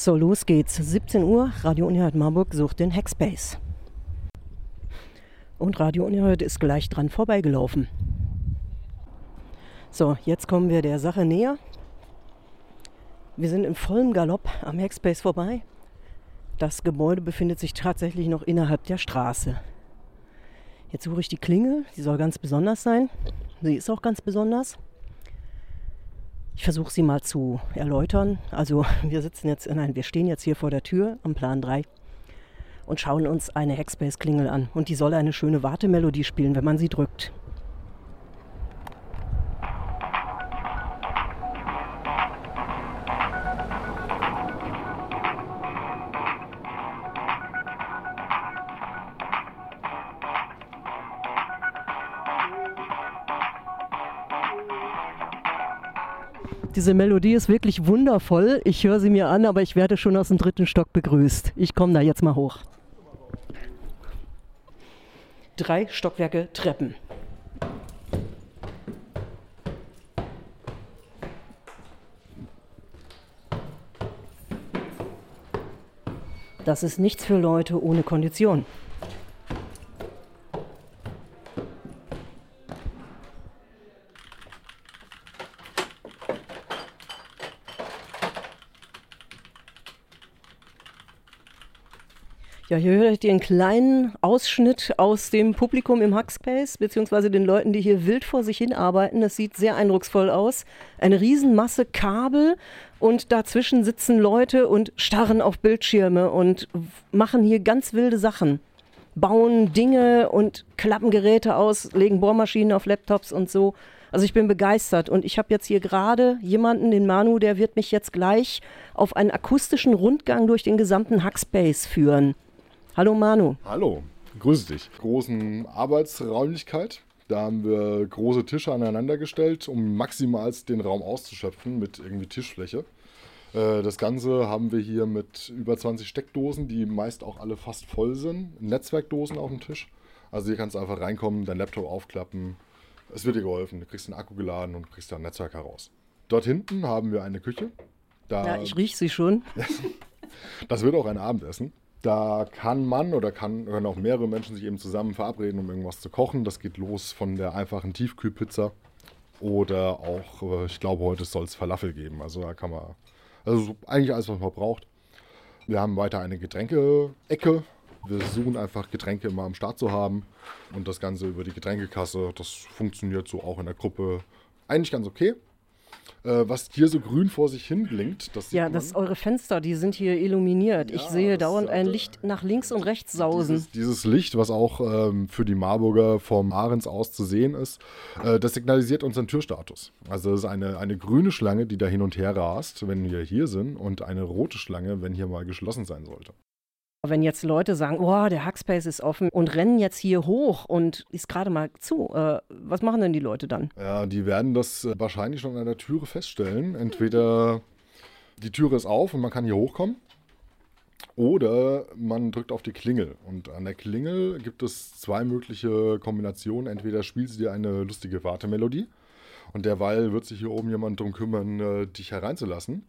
So, los geht's. 17 Uhr, Radio Unerhört Marburg sucht den Hackspace. Und Radio Unerhört ist gleich dran vorbeigelaufen. So, jetzt kommen wir der Sache näher. Wir sind im vollen Galopp am Hackspace vorbei. Das Gebäude befindet sich tatsächlich noch innerhalb der Straße. Jetzt suche ich die Klingel. Sie soll ganz besonders sein. Sie ist auch ganz besonders. Ich versuche sie mal zu erläutern. Also wir sitzen jetzt, nein, wir stehen jetzt hier vor der Tür am Plan 3 und schauen uns eine Hackspace-Klingel an. Und die soll eine schöne Wartemelodie spielen, wenn man sie drückt. Diese Melodie ist wirklich wundervoll. Ich höre sie mir an, aber ich werde schon aus dem dritten Stock begrüßt. Ich komme da jetzt mal hoch. Drei Stockwerke Treppen. Das ist nichts für Leute ohne Kondition. Ja, hier hört ihr einen kleinen Ausschnitt aus dem Publikum im Hackspace, beziehungsweise den Leuten, die hier wild vor sich hin arbeiten. Das sieht sehr eindrucksvoll aus. Eine Riesenmasse Kabel und dazwischen sitzen Leute und starren auf Bildschirme und machen hier ganz wilde Sachen. Bauen Dinge und klappen Geräte aus, legen Bohrmaschinen auf Laptops und so. Also ich bin begeistert und ich habe jetzt hier gerade jemanden, den Manu, der wird mich jetzt gleich auf einen akustischen Rundgang durch den gesamten Hackspace führen. Hallo Manu. Hallo, grüße dich. Großen Arbeitsräumlichkeit. Da haben wir große Tische aneinander gestellt, um maximal den Raum auszuschöpfen mit irgendwie Tischfläche. Äh, das Ganze haben wir hier mit über 20 Steckdosen, die meist auch alle fast voll sind. Netzwerkdosen auf dem Tisch. Also hier kannst du einfach reinkommen, dein Laptop aufklappen. Es wird dir geholfen. Du kriegst einen Akku geladen und kriegst da ein Netzwerk heraus. Dort hinten haben wir eine Küche. Da ja, ich rieche sie schon. das wird auch ein Abendessen. Da kann man oder kann, können auch mehrere Menschen sich eben zusammen verabreden, um irgendwas zu kochen. Das geht los von der einfachen Tiefkühlpizza oder auch, äh, ich glaube, heute soll es Falafel geben. Also da kann man, also eigentlich alles, was man braucht. Wir haben weiter eine Getränke-Ecke. Wir versuchen einfach Getränke immer am Start zu haben und das Ganze über die Getränkekasse. Das funktioniert so auch in der Gruppe eigentlich ganz okay äh, was hier so grün vor sich hin blinkt. Das ja, das eure Fenster, die sind hier illuminiert. Ja, ich sehe dauernd ein Licht nach links und rechts sausen. Dieses, dieses Licht, was auch ähm, für die Marburger vom Ahrens aus zu sehen ist, äh, das signalisiert unseren Türstatus. Also es ist eine, eine grüne Schlange, die da hin und her rast, wenn wir hier sind, und eine rote Schlange, wenn hier mal geschlossen sein sollte. Wenn jetzt Leute sagen, oh, der Hackspace ist offen und rennen jetzt hier hoch und ist gerade mal zu, äh, was machen denn die Leute dann? Ja, die werden das äh, wahrscheinlich schon an der Türe feststellen. Entweder die Türe ist auf und man kann hier hochkommen. Oder man drückt auf die Klingel. Und an der Klingel gibt es zwei mögliche Kombinationen. Entweder spielt sie dir eine lustige Wartemelodie und derweil wird sich hier oben jemand darum kümmern, äh, dich hereinzulassen.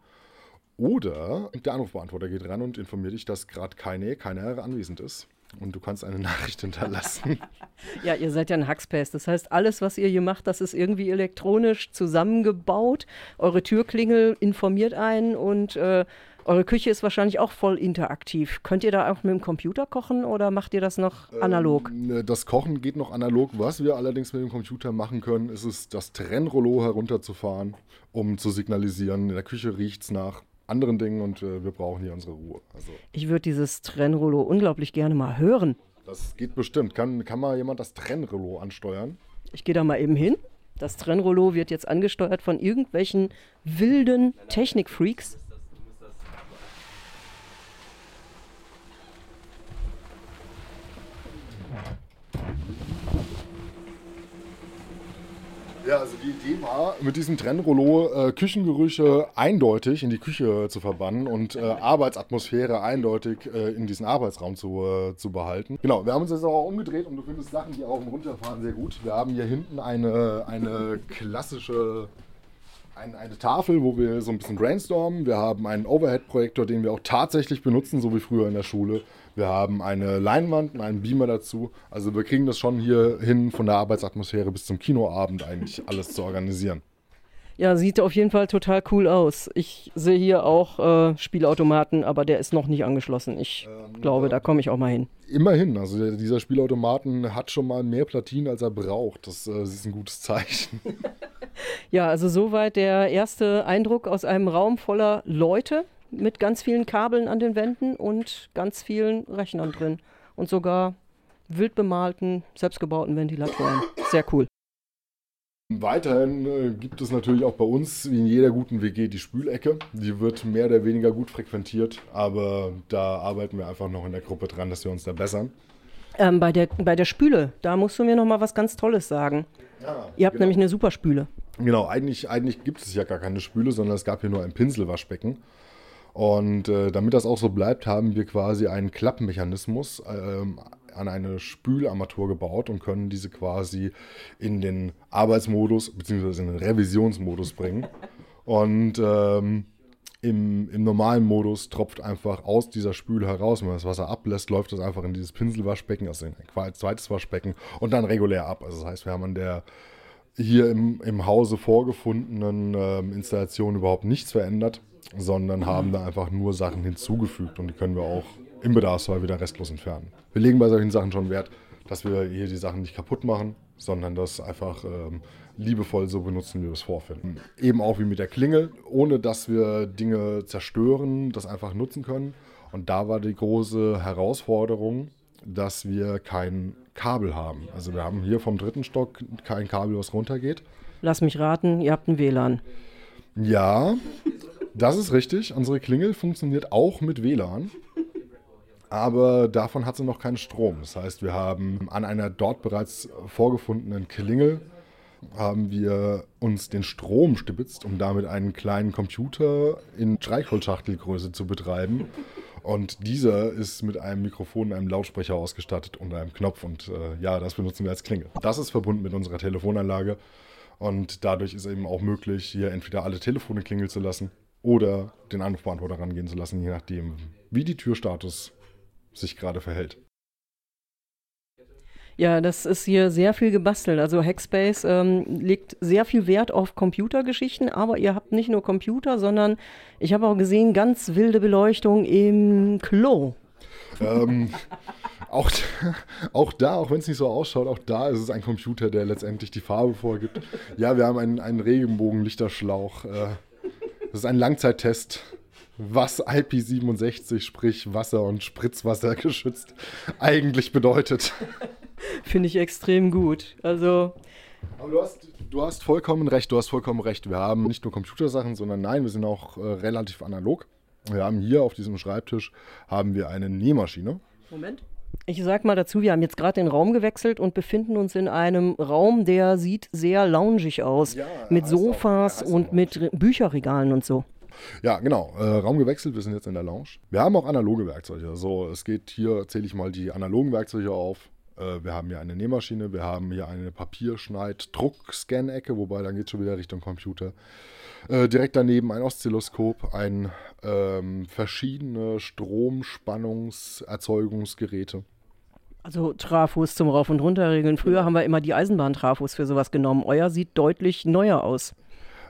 Oder der Anrufbeantworter geht ran und informiert dich, dass gerade keine, keiner anwesend ist. Und du kannst eine Nachricht hinterlassen. ja, ihr seid ja ein Hackspace. Das heißt, alles, was ihr hier macht, das ist irgendwie elektronisch zusammengebaut. Eure Türklingel informiert einen und äh, eure Küche ist wahrscheinlich auch voll interaktiv. Könnt ihr da auch mit dem Computer kochen oder macht ihr das noch analog? Ähm, das Kochen geht noch analog. Was wir allerdings mit dem Computer machen können, ist es, das Trennrollo herunterzufahren, um zu signalisieren, in der Küche riecht es nach anderen Dingen und äh, wir brauchen hier unsere Ruhe. Also, ich würde dieses Trennrollo unglaublich gerne mal hören. Das geht bestimmt. Kann, kann mal jemand das Trennrollo ansteuern? Ich gehe da mal eben hin. Das Trennrollo wird jetzt angesteuert von irgendwelchen wilden Technikfreaks. Ja, also die Idee war, mit diesem Trennrollo äh, Küchengerüche eindeutig in die Küche zu verbannen und äh, Arbeitsatmosphäre eindeutig äh, in diesen Arbeitsraum zu, äh, zu behalten. Genau, wir haben uns jetzt auch umgedreht und du findest Sachen, die auch im Runterfahren sehr gut. Wir haben hier hinten eine, eine klassische ein, eine Tafel, wo wir so ein bisschen brainstormen. Wir haben einen Overhead-Projektor, den wir auch tatsächlich benutzen, so wie früher in der Schule. Wir haben eine Leinwand und einen Beamer dazu. Also wir kriegen das schon hier hin, von der Arbeitsatmosphäre bis zum Kinoabend eigentlich alles zu organisieren. Ja, sieht auf jeden Fall total cool aus. Ich sehe hier auch äh, Spielautomaten, aber der ist noch nicht angeschlossen. Ich ähm, glaube, da komme ich auch mal hin. Immerhin, also der, dieser Spielautomaten hat schon mal mehr Platinen, als er braucht. Das, äh, das ist ein gutes Zeichen. ja, also soweit der erste Eindruck aus einem Raum voller Leute mit ganz vielen Kabeln an den Wänden und ganz vielen Rechnern drin. Und sogar wild bemalten, selbstgebauten Ventilatoren. Sehr cool. Weiterhin äh, gibt es natürlich auch bei uns, wie in jeder guten WG, die Spülecke. Die wird mehr oder weniger gut frequentiert, aber da arbeiten wir einfach noch in der Gruppe dran, dass wir uns da bessern. Ähm, bei, der, bei der Spüle, da musst du mir noch mal was ganz Tolles sagen. Ja, Ihr habt genau. nämlich eine super Spüle. Genau, eigentlich, eigentlich gibt es ja gar keine Spüle, sondern es gab hier nur ein Pinselwaschbecken. Und äh, damit das auch so bleibt, haben wir quasi einen Klappmechanismus ähm, an eine Spülarmatur gebaut und können diese quasi in den Arbeitsmodus bzw. in den Revisionsmodus bringen. Und ähm, im, im, normalen Modus tropft einfach aus dieser Spüle heraus. Wenn man das Wasser ablässt, läuft das einfach in dieses Pinselwaschbecken, also in ein zweites Waschbecken und dann regulär ab. Also das heißt, wir haben an der hier im, im Hause vorgefundenen äh, Installation überhaupt nichts verändert, sondern haben da einfach nur Sachen hinzugefügt und die können wir auch im Bedarfsfall wieder restlos entfernen. Wir legen bei solchen Sachen schon Wert, dass wir hier die Sachen nicht kaputt machen, sondern das einfach ähm, liebevoll so benutzen, wie wir es vorfinden. Eben auch wie mit der Klingel, ohne dass wir Dinge zerstören, das einfach nutzen können. Und da war die große Herausforderung, dass wir kein Kabel haben. Also wir haben hier vom dritten Stock kein Kabel, was runtergeht. Lass mich raten, ihr habt ein WLAN. Ja, das ist richtig. Unsere Klingel funktioniert auch mit WLAN aber davon hat sie noch keinen Strom. Das heißt, wir haben an einer dort bereits vorgefundenen Klingel haben wir uns den Strom stibitzt, um damit einen kleinen Computer in Streichholzschachtelgröße zu betreiben. Und dieser ist mit einem Mikrofon, einem Lautsprecher ausgestattet und einem Knopf. Und äh, ja, das benutzen wir als Klingel. Das ist verbunden mit unserer Telefonanlage. Und dadurch ist eben auch möglich, hier entweder alle Telefone klingeln zu lassen oder den Anrufbeantworter rangehen zu lassen, je nachdem, wie die Türstatus sich gerade verhält. Ja, das ist hier sehr viel gebastelt. Also Hackspace ähm, legt sehr viel Wert auf Computergeschichten, aber ihr habt nicht nur Computer, sondern ich habe auch gesehen, ganz wilde Beleuchtung im Klo. Ähm, auch, auch da, auch wenn es nicht so ausschaut, auch da ist es ein Computer, der letztendlich die Farbe vorgibt. Ja, wir haben einen, einen Regenbogenlichterschlauch. Äh, das ist ein Langzeittest was IP67, sprich Wasser- und Spritzwasser geschützt, eigentlich bedeutet. Finde ich extrem gut. Also. Aber du hast, du hast vollkommen recht, du hast vollkommen recht. Wir haben nicht nur Computersachen, sondern nein, wir sind auch äh, relativ analog. Wir haben hier auf diesem Schreibtisch haben wir eine Nähmaschine. Moment. Ich sag mal dazu, wir haben jetzt gerade den Raum gewechselt und befinden uns in einem Raum, der sieht sehr loungig aus. Ja, mit Sofas auch, und mit Bücherregalen und so. Ja, genau. Äh, Raum gewechselt, wir sind jetzt in der Lounge. Wir haben auch analoge Werkzeuge. Also es geht hier, zähle ich mal die analogen Werkzeuge auf. Äh, wir haben hier eine Nähmaschine, wir haben hier eine Papierschneid-Druck-Scan-Ecke, wobei dann geht es schon wieder Richtung Computer. Äh, direkt daneben ein Oszilloskop, ein ähm, verschiedene Stromspannungserzeugungsgeräte. Also Trafos zum Rauf- und Runterregeln. Früher haben wir immer die Eisenbahntrafos für sowas genommen. Euer sieht deutlich neuer aus.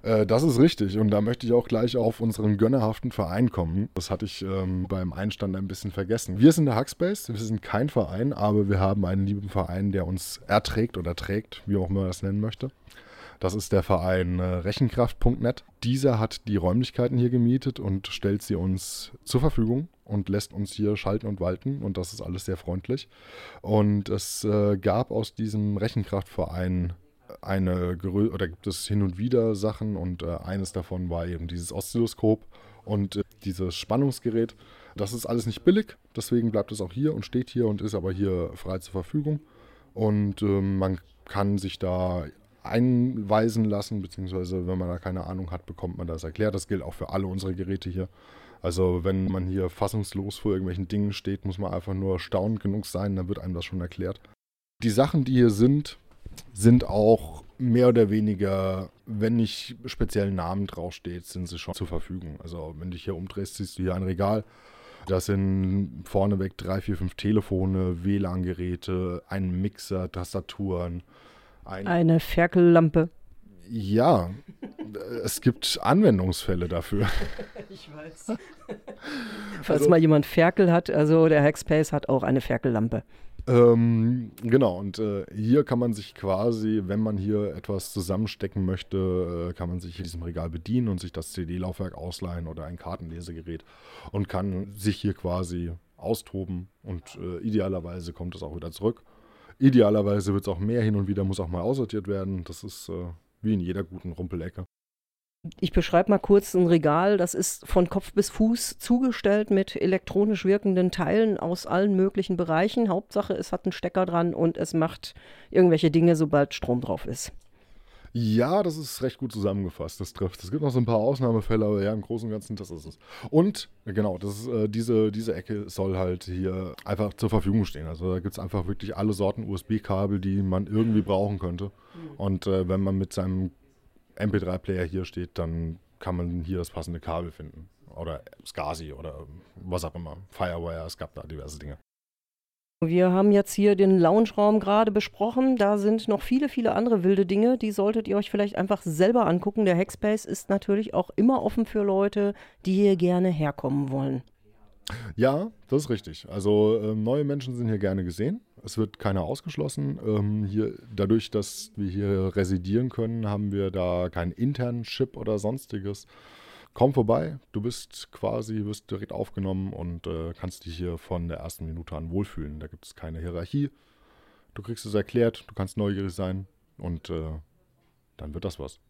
Äh, das ist richtig und da möchte ich auch gleich auf unseren gönnerhaften Verein kommen. Das hatte ich ähm, beim Einstand ein bisschen vergessen. Wir sind der Hackspace, wir sind kein Verein, aber wir haben einen lieben Verein, der uns erträgt oder trägt, wie auch immer man das nennen möchte. Das ist der Verein äh, Rechenkraft.net. Dieser hat die Räumlichkeiten hier gemietet und stellt sie uns zur Verfügung und lässt uns hier schalten und walten und das ist alles sehr freundlich. Und es äh, gab aus diesem Rechenkraftverein eine oder gibt es hin und wieder Sachen und äh, eines davon war eben dieses Oszilloskop und äh, dieses Spannungsgerät. Das ist alles nicht billig, deswegen bleibt es auch hier und steht hier und ist aber hier frei zur Verfügung. Und ähm, man kann sich da einweisen lassen, beziehungsweise wenn man da keine Ahnung hat, bekommt man das erklärt. Das gilt auch für alle unsere Geräte hier. Also wenn man hier fassungslos vor irgendwelchen Dingen steht, muss man einfach nur staunend genug sein, dann wird einem das schon erklärt. Die Sachen, die hier sind, sind auch mehr oder weniger, wenn nicht speziell Namen draufsteht, sind sie schon zur Verfügung. Also wenn du dich hier umdrehst, siehst du hier ein Regal. Da sind vorneweg drei, vier, fünf Telefone, WLAN-Geräte, ein Mixer, Tastaturen. Ein Eine Ferkellampe. Ja, es gibt Anwendungsfälle dafür. Ich weiß. Falls also, mal jemand Ferkel hat, also der Hackspace hat auch eine Ferkellampe. Ähm, genau, und äh, hier kann man sich quasi, wenn man hier etwas zusammenstecken möchte, äh, kann man sich in diesem Regal bedienen und sich das CD-Laufwerk ausleihen oder ein Kartenlesegerät und kann sich hier quasi austoben und äh, idealerweise kommt es auch wieder zurück. Idealerweise wird es auch mehr hin und wieder, muss auch mal aussortiert werden. Das ist äh, wie in jeder guten Rumpelecke. Ich beschreibe mal kurz ein Regal, das ist von Kopf bis Fuß zugestellt mit elektronisch wirkenden Teilen aus allen möglichen Bereichen. Hauptsache, es hat einen Stecker dran und es macht irgendwelche Dinge, sobald Strom drauf ist. Ja, das ist recht gut zusammengefasst. Das trifft. Es gibt noch so ein paar Ausnahmefälle, aber ja, im Großen und Ganzen, das ist es. Und genau, das ist, äh, diese, diese Ecke soll halt hier einfach zur Verfügung stehen. Also da gibt es einfach wirklich alle Sorten USB-Kabel, die man irgendwie brauchen könnte. Mhm. Und äh, wenn man mit seinem MP3-Player hier steht, dann kann man hier das passende Kabel finden. Oder SCSI oder was auch immer. Firewire, es gab da diverse Dinge. Wir haben jetzt hier den Lounge-Raum gerade besprochen. Da sind noch viele, viele andere wilde Dinge. Die solltet ihr euch vielleicht einfach selber angucken. Der Hackspace ist natürlich auch immer offen für Leute, die hier gerne herkommen wollen. Ja, das ist richtig. Also äh, neue Menschen sind hier gerne gesehen. Es wird keiner ausgeschlossen. Ähm, hier, dadurch, dass wir hier residieren können, haben wir da keinen internen Chip oder sonstiges. Komm vorbei, du bist quasi, wirst direkt aufgenommen und äh, kannst dich hier von der ersten Minute an wohlfühlen. Da gibt es keine Hierarchie. Du kriegst es erklärt, du kannst neugierig sein und äh, dann wird das was.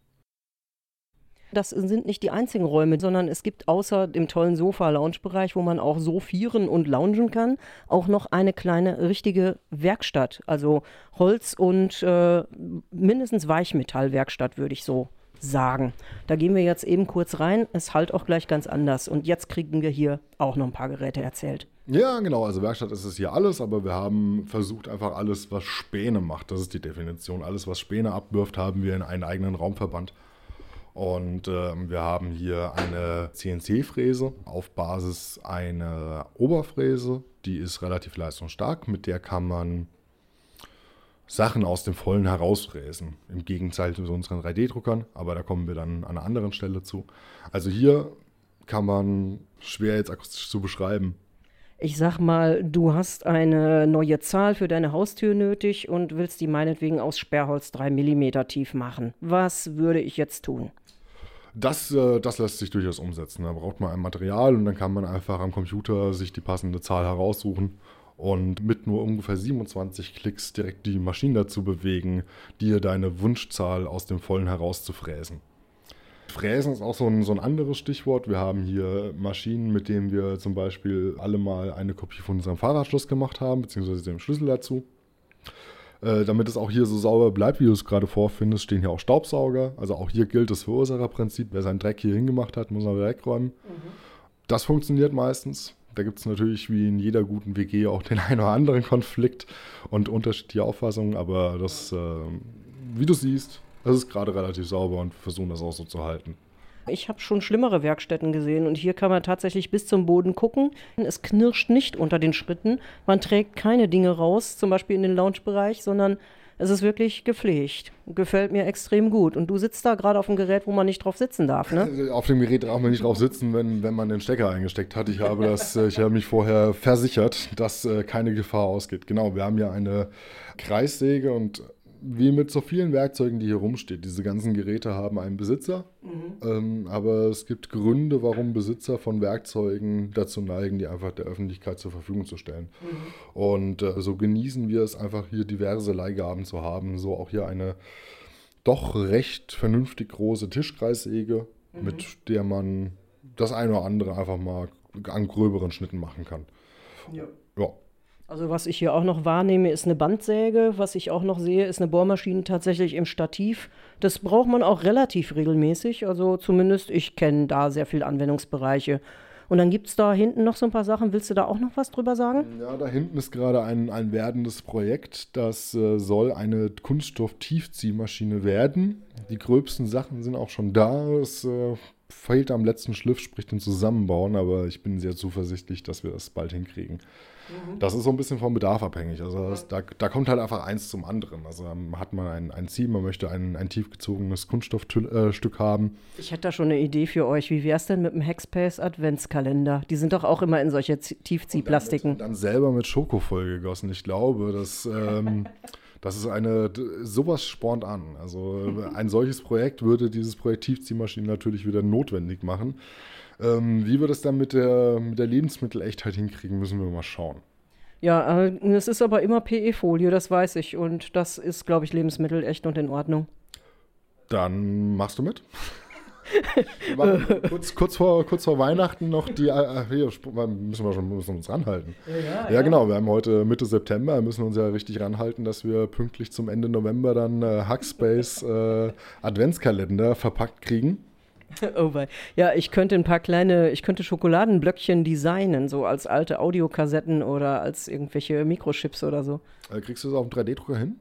Das sind nicht die einzigen Räume, sondern es gibt außer dem tollen Sofa-Lounge-Bereich, wo man auch sofieren und loungen kann, auch noch eine kleine richtige Werkstatt. Also Holz- und äh, mindestens Weichmetallwerkstatt, würde ich so sagen. Da gehen wir jetzt eben kurz rein. Es halt auch gleich ganz anders. Und jetzt kriegen wir hier auch noch ein paar Geräte erzählt. Ja, genau. Also Werkstatt ist es hier alles, aber wir haben versucht, einfach alles, was Späne macht, das ist die Definition. Alles, was Späne abwirft, haben wir in einen eigenen Raum verbannt. Und äh, wir haben hier eine CNC-Fräse auf Basis einer Oberfräse. Die ist relativ leistungsstark. Mit der kann man Sachen aus dem Vollen herausfräsen. Im Gegensatz zu unseren 3D-Druckern, aber da kommen wir dann an einer anderen Stelle zu. Also hier kann man schwer jetzt akustisch zu beschreiben. Ich sag mal, du hast eine neue Zahl für deine Haustür nötig und willst die meinetwegen aus Sperrholz 3 mm tief machen. Was würde ich jetzt tun? Das, äh, das lässt sich durchaus umsetzen. Da braucht man ein Material und dann kann man einfach am Computer sich die passende Zahl heraussuchen und mit nur ungefähr 27 Klicks direkt die Maschine dazu bewegen, dir deine Wunschzahl aus dem Vollen herauszufräsen. Fräsen ist auch so ein, so ein anderes Stichwort. Wir haben hier Maschinen, mit denen wir zum Beispiel alle mal eine Kopie von unserem Fahrradschloss gemacht haben, beziehungsweise dem Schlüssel dazu. Äh, damit es auch hier so sauber bleibt, wie du es gerade vorfindest, stehen hier auch Staubsauger. Also auch hier gilt das Verursacherprinzip. Wer seinen Dreck hier hingemacht hat, muss er wieder wegräumen. Mhm. Das funktioniert meistens. Da gibt es natürlich wie in jeder guten WG auch den einen oder anderen Konflikt und unterschiedliche Auffassungen, aber das, äh, wie du siehst, das ist gerade relativ sauber und wir versuchen das auch so zu halten. Ich habe schon schlimmere Werkstätten gesehen und hier kann man tatsächlich bis zum Boden gucken. Es knirscht nicht unter den Schritten. Man trägt keine Dinge raus, zum Beispiel in den Lounge-Bereich, sondern es ist wirklich gepflegt. Gefällt mir extrem gut. Und du sitzt da gerade auf dem Gerät, wo man nicht drauf sitzen darf, ne? Auf dem Gerät darf man nicht drauf sitzen, wenn, wenn man den Stecker eingesteckt hat. Ich habe, das, äh, ich habe mich vorher versichert, dass äh, keine Gefahr ausgeht. Genau, wir haben ja eine Kreissäge und wie mit so vielen Werkzeugen, die hier rumstehen. Diese ganzen Geräte haben einen Besitzer, mhm. ähm, aber es gibt Gründe, warum Besitzer von Werkzeugen dazu neigen, die einfach der Öffentlichkeit zur Verfügung zu stellen. Mhm. Und äh, so genießen wir es einfach hier diverse Leihgaben zu haben. So auch hier eine doch recht vernünftig große Tischkreissäge, mhm. mit der man das eine oder andere einfach mal an gröberen Schnitten machen kann. Ja. ja. Also was ich hier auch noch wahrnehme, ist eine Bandsäge. Was ich auch noch sehe, ist eine Bohrmaschine tatsächlich im Stativ. Das braucht man auch relativ regelmäßig. Also zumindest ich kenne da sehr viele Anwendungsbereiche. Und dann gibt es da hinten noch so ein paar Sachen. Willst du da auch noch was drüber sagen? Ja, da hinten ist gerade ein, ein werdendes Projekt. Das äh, soll eine Kunststoff-Tiefziehmaschine werden. Die gröbsten Sachen sind auch schon da. Es äh, fehlt am letzten Schliff, sprich dem Zusammenbauen, aber ich bin sehr zuversichtlich, dass wir das bald hinkriegen. Mhm. Das ist so ein bisschen vom Bedarf abhängig. Also das, da, da, kommt halt einfach eins zum anderen. Also ähm, hat man ein, ein Ziel, man möchte ein, ein tiefgezogenes Kunststoffstück äh, haben. Ich hätte da schon eine Idee für euch. Wie wäre es denn mit dem Hackspace Adventskalender? Die sind doch auch immer in solche Tiefziehplastiken. Und dann, dann selber mit Schoko vollgegossen. Ich glaube, dass... Ähm, Das ist eine, sowas spornt an. Also ein solches Projekt würde dieses Projekt Tiefziehmaschine natürlich wieder notwendig machen. Ähm, wie wir das dann mit der, mit der Lebensmittelechtheit hinkriegen, müssen wir mal schauen. Ja, äh, es ist aber immer PE-Folie, das weiß ich. Und das ist, glaube ich, lebensmittelecht und in Ordnung. Dann machst du mit. kurz, kurz, vor, kurz vor Weihnachten noch die. Äh, hier müssen wir schon müssen uns ranhalten. Ja, ja, ja, genau. Wir haben heute Mitte September, Wir müssen uns ja richtig ranhalten, dass wir pünktlich zum Ende November dann äh, Hackspace äh, Adventskalender verpackt kriegen. Oh wei. Ja, ich könnte ein paar kleine, ich könnte Schokoladenblöckchen designen, so als alte Audiokassetten oder als irgendwelche Mikrochips oder so. Äh, kriegst du das auf dem 3D-Drucker hin?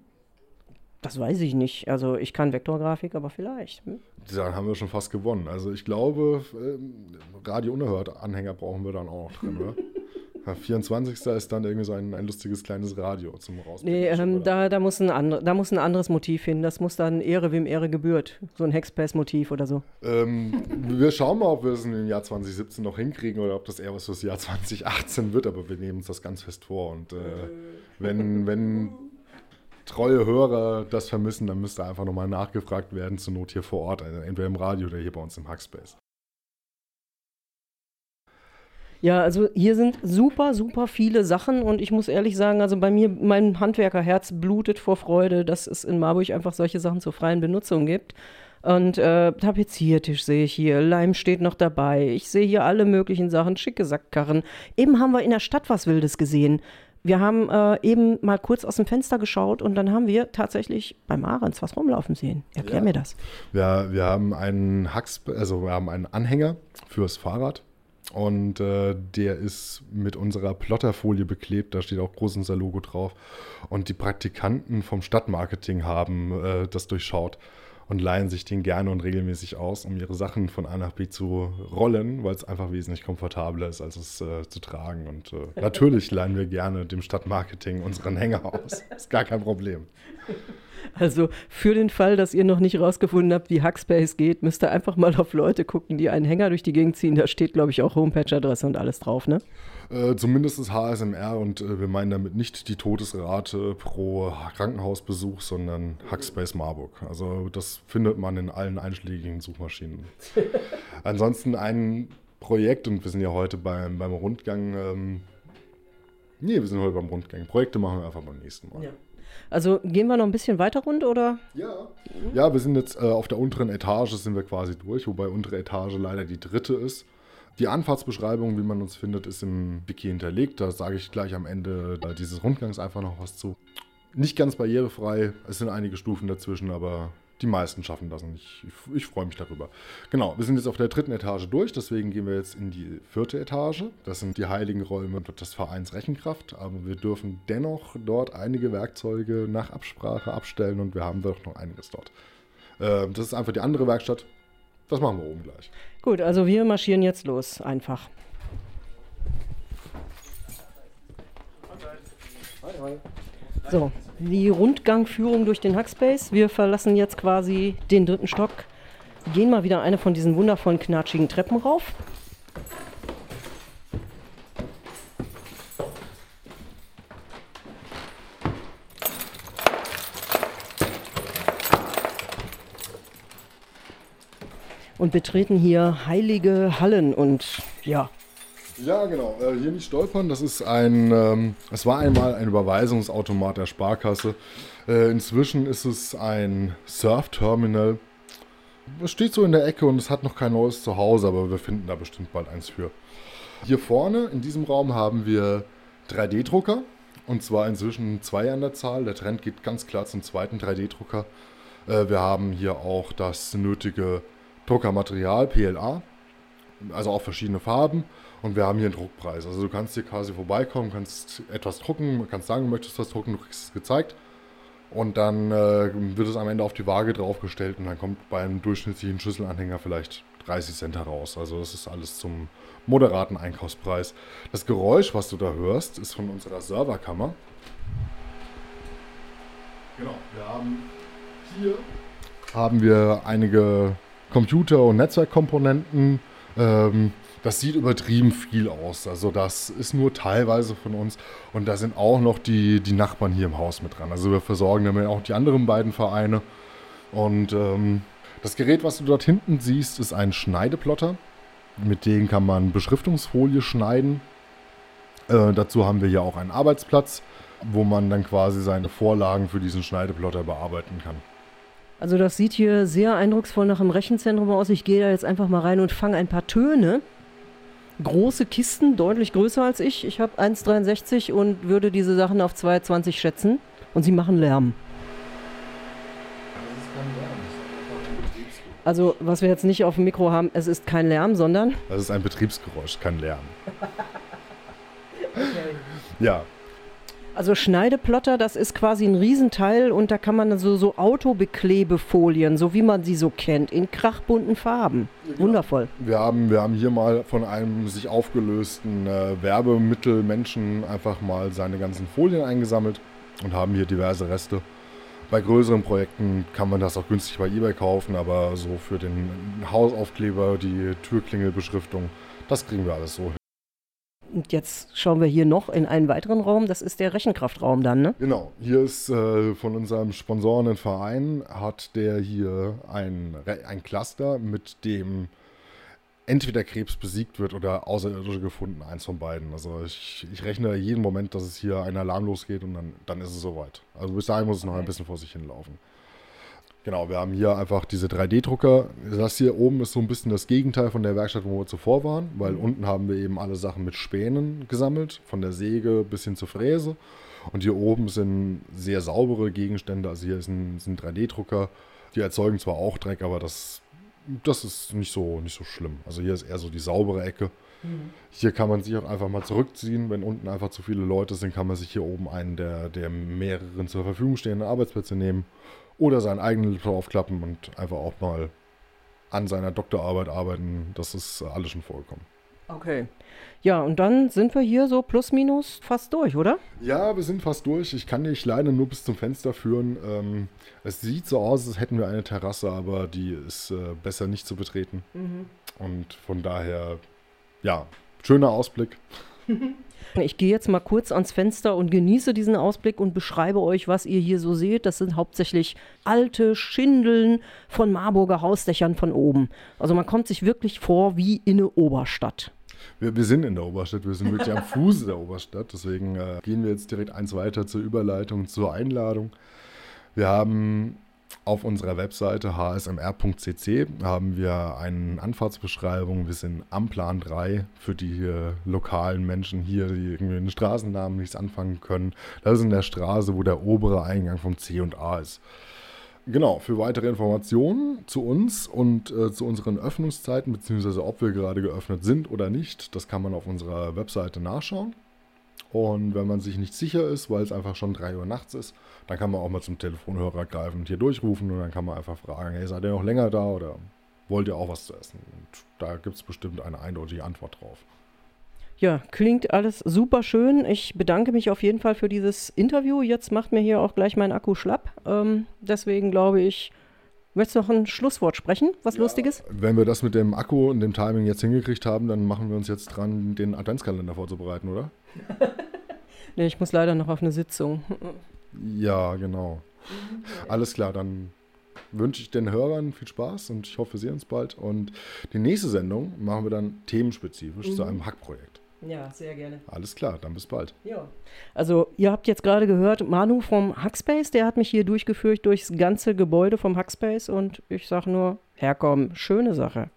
Das weiß ich nicht. Also ich kann Vektorgrafik, aber vielleicht. Hm? Dann haben wir schon fast gewonnen. Also ich glaube, ähm, Radio Unerhört Anhänger brauchen wir dann auch noch drin, oder? 24. ist dann irgendwie so ein, ein lustiges kleines Radio zum Rausbringen. Nee, ähm, da, da, muss ein andre, da muss ein anderes Motiv hin. Das muss dann Ehre, wem Ehre gebührt. So ein Hexpass-Motiv oder so. Ähm, wir schauen mal, ob wir es im Jahr 2017 noch hinkriegen oder ob das eher was fürs Jahr 2018 wird. Aber wir nehmen uns das ganz fest vor. Und äh, wenn, wenn treue Hörer das vermissen, dann müsste einfach nochmal nachgefragt werden, zur Not hier vor Ort. Also entweder im Radio oder hier bei uns im Hackspace. Ja, also hier sind super, super viele Sachen und ich muss ehrlich sagen, also bei mir, mein Handwerkerherz blutet vor Freude, dass es in Marburg einfach solche Sachen zur freien Benutzung gibt. Und äh, Tapeziertisch sehe ich hier, Leim steht noch dabei. Ich sehe hier alle möglichen Sachen, schicke Sackkarren. Eben haben wir in der Stadt was Wildes gesehen. Wir haben äh, eben mal kurz aus dem Fenster geschaut und dann haben wir tatsächlich beim Ahrens was rumlaufen sehen. Erklär ja. mir das. Ja, wir haben einen Hacks, also wir haben einen Anhänger fürs Fahrrad und äh, der ist mit unserer Plotterfolie beklebt, da steht auch groß unser Logo drauf. Und die Praktikanten vom Stadtmarketing haben äh, das durchschaut und leihen sich den gerne und regelmäßig aus, um ihre Sachen von A nach B zu rollen, weil es einfach wesentlich komfortabler ist, als es äh, zu tragen. Und äh, natürlich leihen wir gerne dem Stadtmarketing unseren Hänger aus. Ist gar kein Problem. Also für den Fall, dass ihr noch nicht rausgefunden habt, wie Hackspace geht, müsst ihr einfach mal auf Leute gucken, die einen Hänger durch die Gegend ziehen. Da steht, glaube ich, auch Homepage-Adresse und alles drauf, ne? Äh, zumindest das HSMR und äh, wir meinen damit nicht die Todesrate pro Krankenhausbesuch, sondern Hackspace Marburg. Also das findet man in allen einschlägigen Suchmaschinen. Ansonsten ein Projekt, und wir sind ja heute beim, beim Rundgang. Ähm, nee, wir sind heute beim Rundgang. Projekte machen wir einfach beim nächsten Mal. Ja. Also gehen wir noch ein bisschen weiter rund, oder? Ja. Ja, wir sind jetzt äh, auf der unteren Etage, sind wir quasi durch, wobei untere Etage leider die dritte ist. Die Anfahrtsbeschreibung, wie man uns findet, ist im Wiki hinterlegt. Da sage ich gleich am Ende äh, dieses Rundgangs einfach noch was zu. Nicht ganz barrierefrei, es sind einige Stufen dazwischen, aber die meisten schaffen das und ich, ich, ich freue mich darüber. Genau, wir sind jetzt auf der dritten Etage durch, deswegen gehen wir jetzt in die vierte Etage. Das sind die heiligen Räume des Vereins Rechenkraft, aber wir dürfen dennoch dort einige Werkzeuge nach Absprache abstellen und wir haben doch noch einiges dort. Äh, das ist einfach die andere Werkstatt. Das machen wir oben gleich. Gut, also wir marschieren jetzt los, einfach. So, die Rundgangführung durch den Hackspace. Wir verlassen jetzt quasi den dritten Stock, gehen mal wieder eine von diesen wundervollen knatschigen Treppen rauf. Und betreten hier heilige Hallen und ja, ja, genau. Äh, hier nicht stolpern. Das ist ein, ähm, es war einmal ein Überweisungsautomat der Sparkasse. Äh, inzwischen ist es ein Surf-Terminal. Es steht so in der Ecke und es hat noch kein neues Zuhause, aber wir finden da bestimmt bald eins für. Hier vorne in diesem Raum haben wir 3D-Drucker und zwar inzwischen zwei an der Zahl. Der Trend geht ganz klar zum zweiten 3D-Drucker. Äh, wir haben hier auch das nötige Druckermaterial, PLA, also auch verschiedene Farben. Und wir haben hier einen Druckpreis. Also du kannst hier quasi vorbeikommen, kannst etwas drucken, kannst sagen, du möchtest was drucken, du kriegst es gezeigt. Und dann äh, wird es am Ende auf die Waage draufgestellt und dann kommt beim durchschnittlichen Schüsselanhänger vielleicht 30 Cent heraus. Also das ist alles zum moderaten Einkaufspreis. Das Geräusch, was du da hörst, ist von unserer Serverkammer. Genau, wir haben hier haben wir einige Computer- und Netzwerkkomponenten. Ähm, das sieht übertrieben viel aus. Also das ist nur teilweise von uns. Und da sind auch noch die, die Nachbarn hier im Haus mit dran. Also wir versorgen damit auch die anderen beiden Vereine. Und ähm, das Gerät, was du dort hinten siehst, ist ein Schneideplotter. Mit dem kann man Beschriftungsfolie schneiden. Äh, dazu haben wir hier auch einen Arbeitsplatz, wo man dann quasi seine Vorlagen für diesen Schneideplotter bearbeiten kann. Also das sieht hier sehr eindrucksvoll nach einem Rechenzentrum aus. Ich gehe da jetzt einfach mal rein und fange ein paar Töne. Große Kisten, deutlich größer als ich. Ich habe 1,63 und würde diese Sachen auf 2,20 schätzen. Und sie machen Lärm. Also, was wir jetzt nicht auf dem Mikro haben, es ist kein Lärm, sondern. Das ist ein Betriebsgeräusch, kein Lärm. okay. Ja, also Schneideplotter, das ist quasi ein Riesenteil und da kann man so, so Autobeklebefolien, so wie man sie so kennt, in krachbunten Farben. Ja, Wundervoll. Wir haben, wir haben hier mal von einem sich aufgelösten äh, Werbemittelmenschen einfach mal seine ganzen Folien eingesammelt und haben hier diverse Reste. Bei größeren Projekten kann man das auch günstig bei eBay kaufen, aber so für den Hausaufkleber, die Türklingelbeschriftung, das kriegen wir alles so und jetzt schauen wir hier noch in einen weiteren Raum. Das ist der Rechenkraftraum dann, ne? Genau. Hier ist äh, von unserem sponsorenden Verein hat der hier ein, ein Cluster, mit dem entweder Krebs besiegt wird oder Außerirdische gefunden, eins von beiden. Also ich, ich rechne jeden Moment, dass es hier ein Alarm losgeht und dann, dann ist es soweit. Also bis dahin muss es noch ein bisschen vor sich hinlaufen. Genau, wir haben hier einfach diese 3D-Drucker. Das hier oben ist so ein bisschen das Gegenteil von der Werkstatt, wo wir zuvor waren, weil mhm. unten haben wir eben alle Sachen mit Spänen gesammelt, von der Säge bis hin zur Fräse. Und hier oben sind sehr saubere Gegenstände. Also hier ist ein, ein 3D-Drucker. Die erzeugen zwar auch Dreck, aber das, das ist nicht so, nicht so schlimm. Also hier ist eher so die saubere Ecke. Mhm. Hier kann man sich auch einfach mal zurückziehen. Wenn unten einfach zu viele Leute sind, kann man sich hier oben einen der, der mehreren zur Verfügung stehenden Arbeitsplätze nehmen oder seinen eigenen Laptop aufklappen und einfach auch mal an seiner Doktorarbeit arbeiten. Das ist alles schon vorgekommen. Okay. Ja, und dann sind wir hier so plus minus fast durch, oder? Ja, wir sind fast durch. Ich kann dich leider nur bis zum Fenster führen. Ähm, es sieht so aus, als hätten wir eine Terrasse, aber die ist äh, besser nicht zu betreten. Mhm. Und von daher, ja, schöner Ausblick. Ich gehe jetzt mal kurz ans Fenster und genieße diesen Ausblick und beschreibe euch, was ihr hier so seht. Das sind hauptsächlich alte Schindeln von Marburger Hausdächern von oben. Also man kommt sich wirklich vor wie in eine Oberstadt. Wir, wir sind in der Oberstadt, wir sind wirklich am Fuße der Oberstadt. Deswegen äh, gehen wir jetzt direkt eins weiter zur Überleitung, zur Einladung. Wir haben auf unserer Webseite hsmr.cc haben wir eine Anfahrtsbeschreibung. Wir sind am Plan 3 für die äh, lokalen Menschen hier, die irgendwie den Straßennamen nichts anfangen können. Das ist in der Straße, wo der obere Eingang vom C und A ist. Genau, für weitere Informationen zu uns und äh, zu unseren Öffnungszeiten, beziehungsweise ob wir gerade geöffnet sind oder nicht, das kann man auf unserer Webseite nachschauen. Und wenn man sich nicht sicher ist, weil es einfach schon 3 Uhr nachts ist, dann kann man auch mal zum Telefonhörer greifen und hier durchrufen und dann kann man einfach fragen, hey, seid ihr noch länger da oder wollt ihr auch was zu essen? Und da gibt es bestimmt eine eindeutige Antwort drauf. Ja, klingt alles super schön. Ich bedanke mich auf jeden Fall für dieses Interview. Jetzt macht mir hier auch gleich mein Akku schlapp. Ähm, deswegen glaube ich, Möchtest du noch ein Schlusswort sprechen? Was ja, Lustiges? Wenn wir das mit dem Akku und dem Timing jetzt hingekriegt haben, dann machen wir uns jetzt dran, den Adventskalender vorzubereiten, oder? nee, ich muss leider noch auf eine Sitzung. Ja, genau. Alles klar, dann wünsche ich den Hörern viel Spaß und ich hoffe, wir sehen uns bald. Und die nächste Sendung machen wir dann themenspezifisch mhm. zu einem Hackprojekt. Ja, sehr gerne. Alles klar, dann bis bald. Ja. Also, ihr habt jetzt gerade gehört, Manu vom Hackspace, der hat mich hier durchgeführt durchs ganze Gebäude vom Hackspace und ich sage nur, herkommen, schöne Sache.